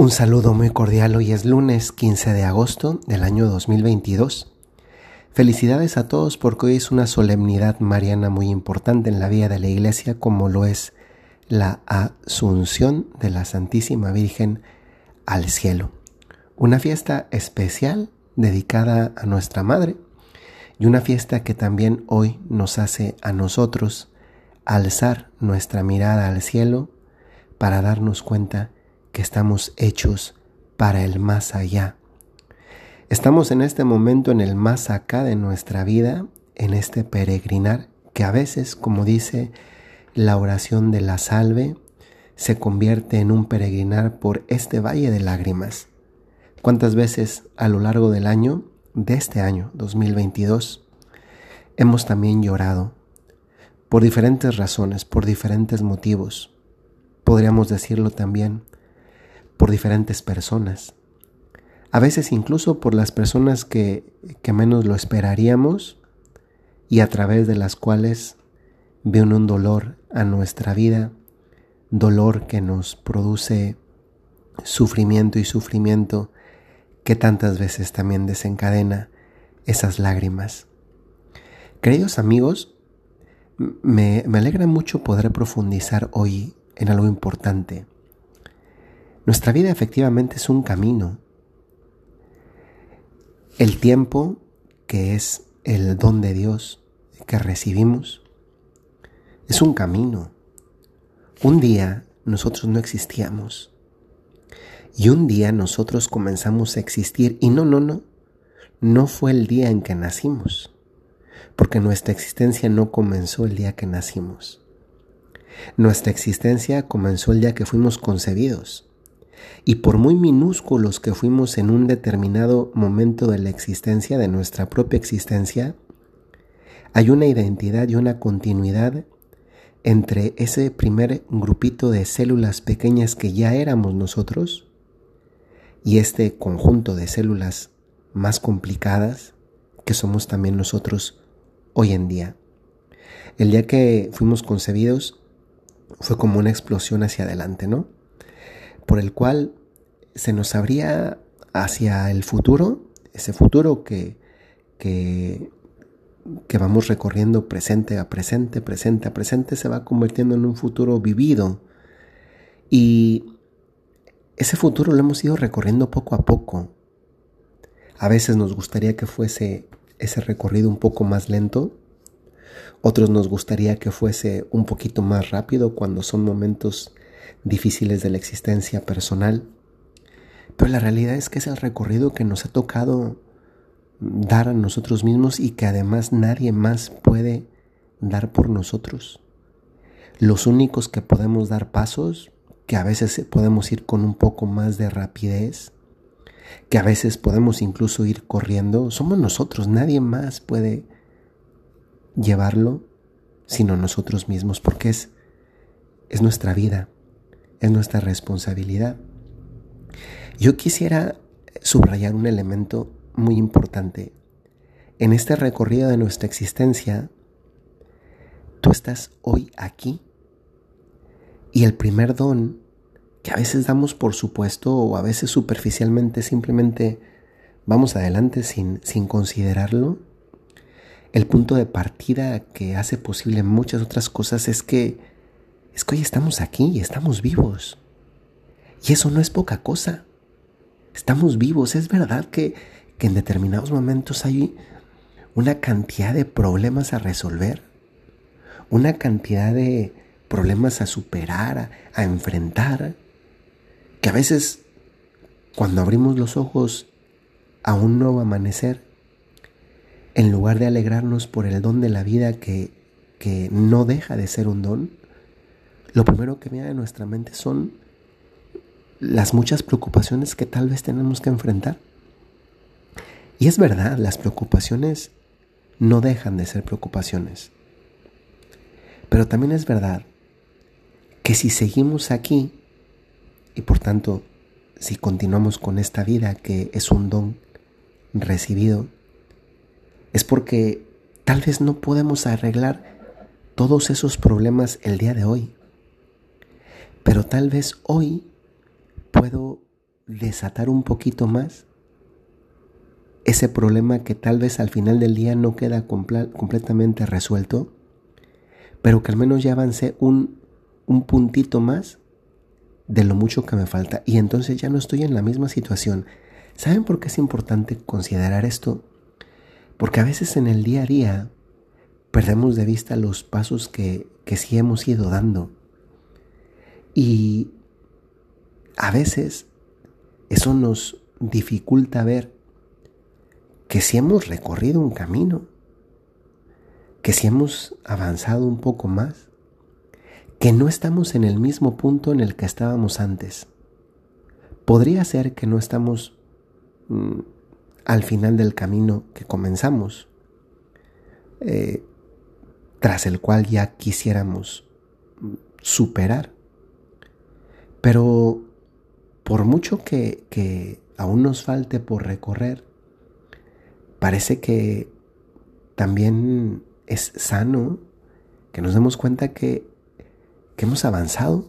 Un saludo muy cordial, hoy es lunes 15 de agosto del año 2022. Felicidades a todos porque hoy es una solemnidad mariana muy importante en la vida de la iglesia como lo es la Asunción de la Santísima Virgen al cielo. Una fiesta especial dedicada a nuestra Madre y una fiesta que también hoy nos hace a nosotros alzar nuestra mirada al cielo para darnos cuenta que estamos hechos para el más allá. Estamos en este momento en el más acá de nuestra vida, en este peregrinar que a veces, como dice la oración de la salve, se convierte en un peregrinar por este valle de lágrimas. ¿Cuántas veces a lo largo del año, de este año 2022, hemos también llorado? Por diferentes razones, por diferentes motivos. Podríamos decirlo también por diferentes personas. A veces incluso por las personas que, menos lo esperaríamos y a través de las cuales viene un dolor a nuestra vida, dolor que nos produce sufrimiento y sufrimiento que tantas veces también desencadena esas lágrimas. Queridos amigos, me, me alegra mucho poder profundizar hoy en algo importante nuestra vida efectivamente es un camino. El tiempo, que es el don de Dios que recibimos, es un camino. Un día nosotros no existíamos. Y un día nosotros comenzamos a existir. Y no, no, no. No fue el día en que nacimos. Porque nuestra existencia no comenzó el día que nacimos. Nuestra existencia comenzó el día que fuimos concebidos. Y por muy minúsculos que fuimos en un determinado momento de la existencia, de nuestra propia existencia, hay una identidad y una continuidad entre ese primer grupito de células pequeñas que ya éramos nosotros y este conjunto de células más complicadas que somos también nosotros hoy en día. El día que fuimos concebidos fue como una explosión hacia adelante, ¿no? Por el cual se nos abría hacia el futuro, ese futuro que, que, que vamos recorriendo presente a presente, presente a presente, se va convirtiendo en un futuro vivido. Y ese futuro lo hemos ido recorriendo poco a poco. A veces nos gustaría que fuese ese recorrido un poco más lento. Otros nos gustaría que fuese un poquito más rápido cuando son momentos difíciles de la existencia personal. Pero la realidad es que es el recorrido que nos ha tocado dar a nosotros mismos y que además nadie más puede dar por nosotros. Los únicos que podemos dar pasos, que a veces podemos ir con un poco más de rapidez, que a veces podemos incluso ir corriendo, somos nosotros, nadie más puede llevarlo sino nosotros mismos, porque es, es nuestra vida es nuestra responsabilidad. Yo quisiera subrayar un elemento muy importante. En este recorrido de nuestra existencia, tú estás hoy aquí. Y el primer don que a veces damos por supuesto o a veces superficialmente simplemente vamos adelante sin, sin considerarlo, el punto de partida que hace posible muchas otras cosas es que es que hoy estamos aquí estamos vivos. Y eso no es poca cosa. Estamos vivos. Es verdad que, en determinados momentos hay una cantidad de problemas a resolver, una cantidad de problemas a superar, a, enfrentar, que a veces cuando abrimos los ojos a un nuevo amanecer, en lugar de alegrarnos por el don de la vida que, que no deja de ser un don, lo primero que viene a nuestra mente son las muchas preocupaciones que tal vez tenemos que enfrentar. Y es verdad, las preocupaciones no dejan de ser preocupaciones. Pero también es verdad que si seguimos aquí y por tanto si continuamos con esta vida que es un don recibido, es porque tal vez no podemos arreglar todos esos problemas el día de hoy. Pero tal vez hoy puedo desatar un poquito más ese problema que tal vez al final del día no queda completamente resuelto, pero que al menos ya avancé un, un puntito más de lo mucho que me falta y entonces ya no estoy en la misma situación. ¿Saben por qué es importante considerar esto? Porque a veces en el día a día perdemos de vista los pasos que, que sí hemos ido dando. Y a veces eso nos dificulta ver que si hemos recorrido un camino, que si hemos avanzado un poco más, que no estamos en el mismo punto en el que estábamos antes. Podría ser que no estamos mm, al final del camino que comenzamos, eh, tras el cual ya quisiéramos mm, superar. Pero por mucho que, aún nos falte por recorrer, parece que también es sano que nos demos cuenta que, hemos avanzado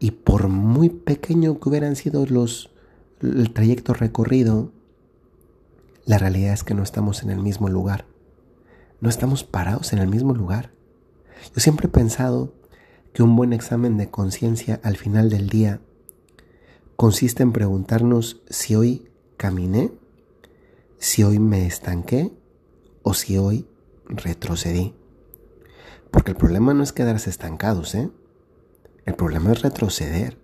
y por muy pequeño que hubieran sido los, el trayecto recorrido, la realidad es que no estamos en el mismo lugar. No estamos parados en el mismo lugar. Yo siempre he pensado que un buen examen de conciencia al final del día consiste en preguntarnos si hoy caminé si hoy me estanqué o si hoy retrocedí. Porque el problema no es quedarse estancados, ¿eh? El problema es retroceder.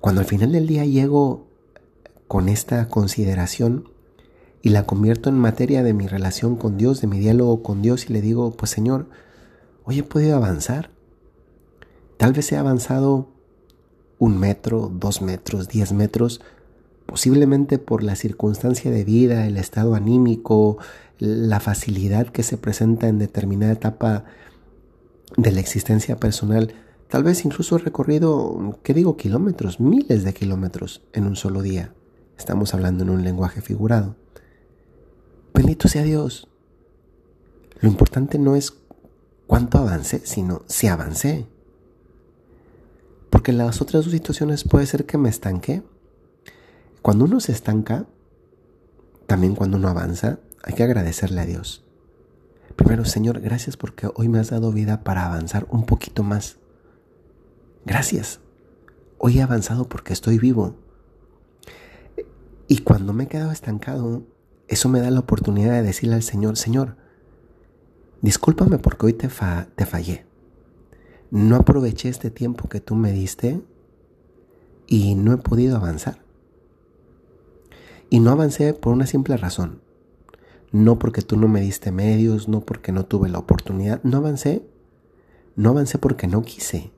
Cuando al final del día llego con esta consideración y la convierto en materia de mi relación con Dios, de mi diálogo con Dios y le digo, pues Señor, hoy he podido avanzar. Tal vez he avanzado un metro, dos metros, diez metros, posiblemente por la circunstancia de vida, el estado anímico, la facilidad que se presenta en determinada etapa de la existencia personal, tal vez incluso he recorrido, ¿qué digo? Kilómetros, miles de kilómetros en un solo día. Estamos hablando en un lenguaje figurado. Bendito sea Dios. Lo importante no es cuánto avancé, sino si avancé. Porque en las otras dos situaciones puede ser que me estanqué cuando uno se estanca, también cuando uno avanza, hay que agradecerle a Dios. Primero, Señor, gracias porque hoy me has dado vida para avanzar un poquito más. Gracias. Hoy he avanzado porque estoy vivo. Y cuando me he quedado estancado, eso me da la oportunidad de decirle al Señor, Señor, discúlpame porque hoy te, te fallé. No aproveché este tiempo que tú me diste y no he podido avanzar. Y no avancé por una simple razón. No porque tú no me diste medios, no porque no tuve la oportunidad. No avancé. No avancé porque no quise.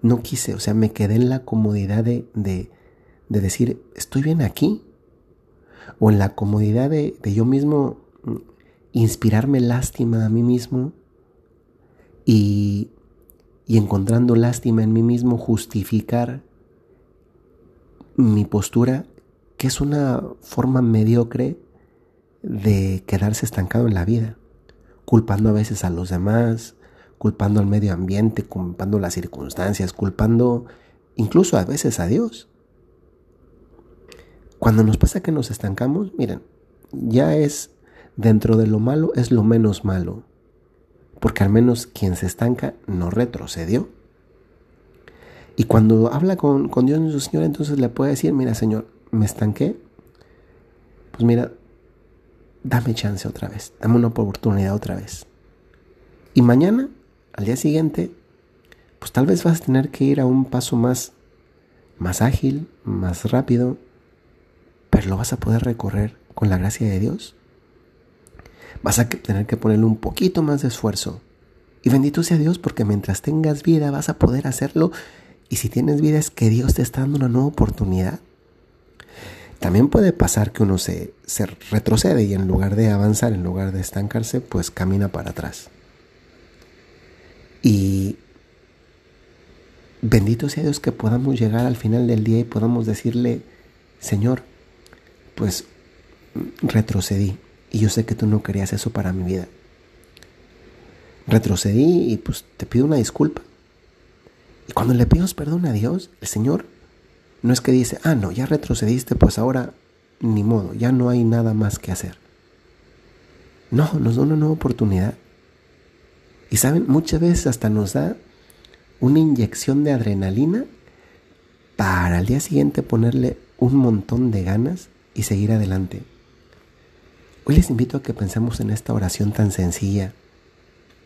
No quise. O sea, me quedé en la comodidad de, de, decir, estoy bien aquí. O en la comodidad de, de yo mismo mm, inspirarme lástima a mí mismo y, y encontrando lástima en mí mismo justificar mi postura que es una forma mediocre de quedarse estancado en la vida, culpando a veces a los demás, culpando al medio ambiente, culpando las circunstancias, culpando incluso a veces a Dios. Cuando nos pasa que nos estancamos, miren, ya es dentro de lo malo, es lo menos malo, porque al menos quien se estanca no retrocedió. Y cuando habla con, con Dios su Señor, entonces le puede decir, mira Señor, me estanqué, pues mira, dame chance otra vez, dame una oportunidad otra vez. Y mañana, al día siguiente, pues tal vez vas a tener que ir a un paso más, más ágil, más rápido, pero lo vas a poder recorrer con la gracia de Dios. Vas a tener que ponerle un poquito más de esfuerzo. Y bendito sea Dios porque mientras tengas vida vas a poder hacerlo. Y si tienes vida es que Dios te está dando una nueva oportunidad. También puede pasar que uno se, se retrocede y en lugar de avanzar, en lugar de estancarse, pues camina para atrás. Y bendito sea Dios que podamos llegar al final del día y podamos decirle, Señor, pues retrocedí y yo sé que tú no querías eso para mi vida. Retrocedí y pues te pido una disculpa. Y cuando le pido perdón a Dios, el Señor no es que dice, ah, no, ya retrocediste, pues ahora ni modo, ya no hay nada más que hacer. No, nos da una nueva oportunidad. Y saben, muchas veces hasta nos da una inyección de adrenalina para al día siguiente ponerle un montón de ganas y seguir adelante. Hoy les invito a que pensemos en esta oración tan sencilla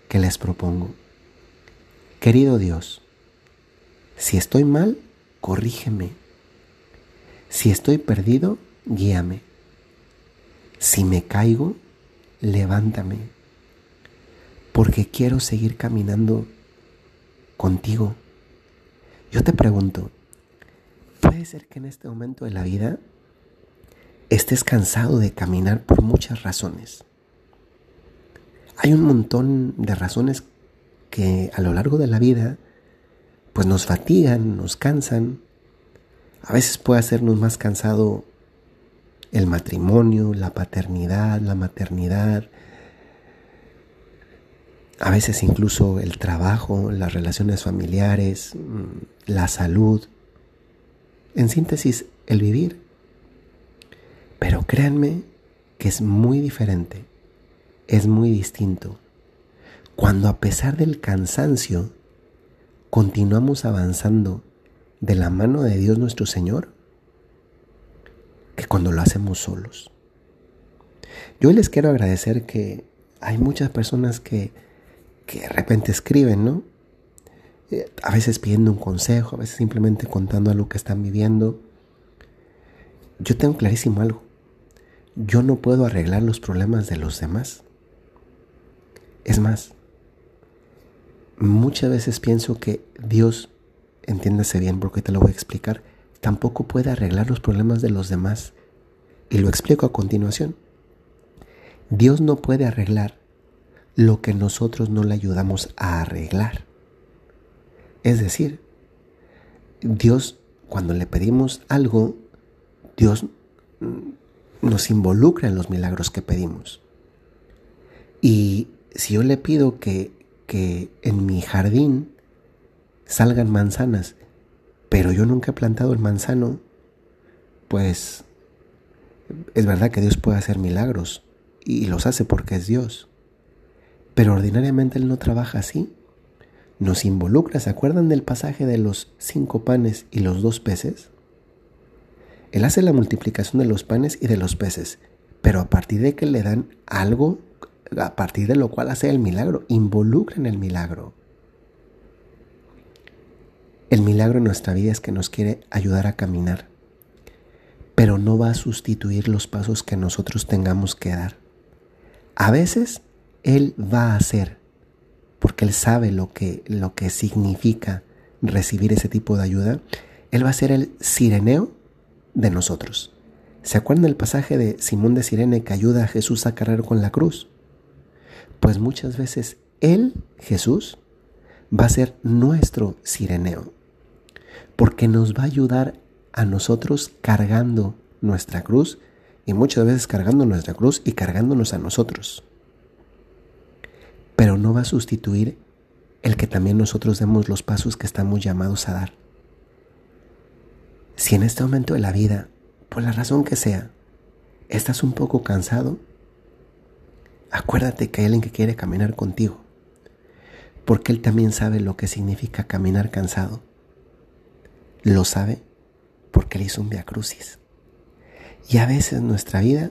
que les propongo. Querido Dios, si estoy mal, corrígeme. Si estoy perdido, guíame. Si me caigo, levántame. Porque quiero seguir caminando contigo. Yo te pregunto, puede ser que en este momento de la vida estés cansado de caminar por muchas razones. Hay un montón de razones que a lo largo de la vida pues nos fatigan, nos cansan. A veces puede hacernos más cansado el matrimonio, la paternidad, la maternidad, a veces incluso el trabajo, las relaciones familiares, mm, la salud, en síntesis, el vivir. Créanme que es muy diferente, es muy distinto. Cuando a pesar del cansancio continuamos avanzando de la mano de Dios nuestro Señor, que cuando lo hacemos solos. Yo les quiero agradecer que hay muchas personas que, que de repente escriben, ¿no? Eh, a veces pidiendo un consejo, a veces simplemente contando lo que están viviendo. Yo tengo clarísimo algo. Yo no puedo arreglar los problemas de los demás. Es más, muchas veces pienso que Dios, entiéndase bien porque te lo voy a explicar, tampoco puede arreglar los problemas de los demás. Y lo explico a continuación. Dios no puede arreglar lo que nosotros no le ayudamos a arreglar. Es decir, Dios, cuando le pedimos algo, Dios nos involucra en los milagros que pedimos. Y si yo le pido que, que en mi jardín salgan manzanas, pero yo nunca he plantado el manzano, pues es verdad que Dios puede hacer milagros y los hace porque es Dios. Pero ordinariamente Él no trabaja así nos involucra. ¿Se acuerdan del pasaje de los cinco panes y los dos peces? Él hace la multiplicación de los panes y de los peces, pero a partir de que le dan algo, a partir de lo cual hace el milagro, involucra en el milagro. El milagro en nuestra vida es que nos quiere ayudar a caminar, pero no va a sustituir los pasos que nosotros tengamos que dar. A veces Él va a hacer porque Él sabe lo que, lo que significa recibir ese tipo de ayuda, Él va a ser el sireneo de nosotros. ¿Se acuerdan del pasaje de Simón de Sirene que ayuda a Jesús a cargar con la cruz? Pues muchas veces Él, Jesús, va a ser nuestro sireneo, porque nos va a ayudar a nosotros cargando nuestra cruz y muchas veces cargando nuestra cruz y cargándonos a nosotros pero no va a sustituir el que también nosotros demos los pasos que estamos llamados a dar. Si en este momento de la vida, por la razón que sea, estás un poco cansado, acuérdate que hay alguien que quiere caminar contigo, porque Él también sabe lo que significa caminar cansado. Lo sabe porque Él hizo un crucis. Y a veces nuestra vida,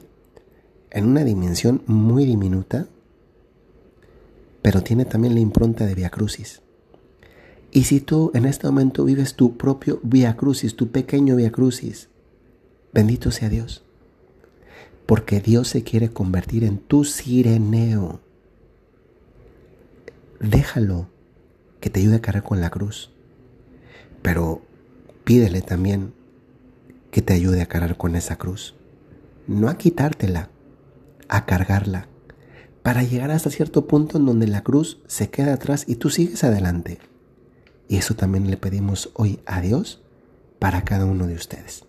en una dimensión muy diminuta, pero tiene también la impronta de Via Crucis. Y si tú en este momento vives tu propio Via Crucis, tu pequeño Via Crucis, bendito sea Dios. Porque Dios se quiere convertir en tu sireneo. Déjalo que te ayude a cargar con la cruz. Pero pídele también que te ayude a cargar con esa cruz. No a quitártela, a cargarla para llegar hasta cierto punto en donde la cruz se queda atrás y tú sigues adelante. Y eso también le pedimos hoy a Dios para cada uno de ustedes.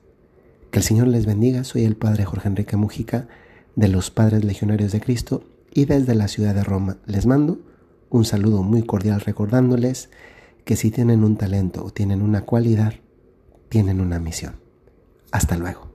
Que el Señor les bendiga. Soy el Padre Jorge Enrique Mujica de los Padres Legionarios de Cristo y desde la ciudad de Roma les mando un saludo muy cordial recordándoles que si tienen un talento o tienen una cualidad, tienen una misión. Hasta luego.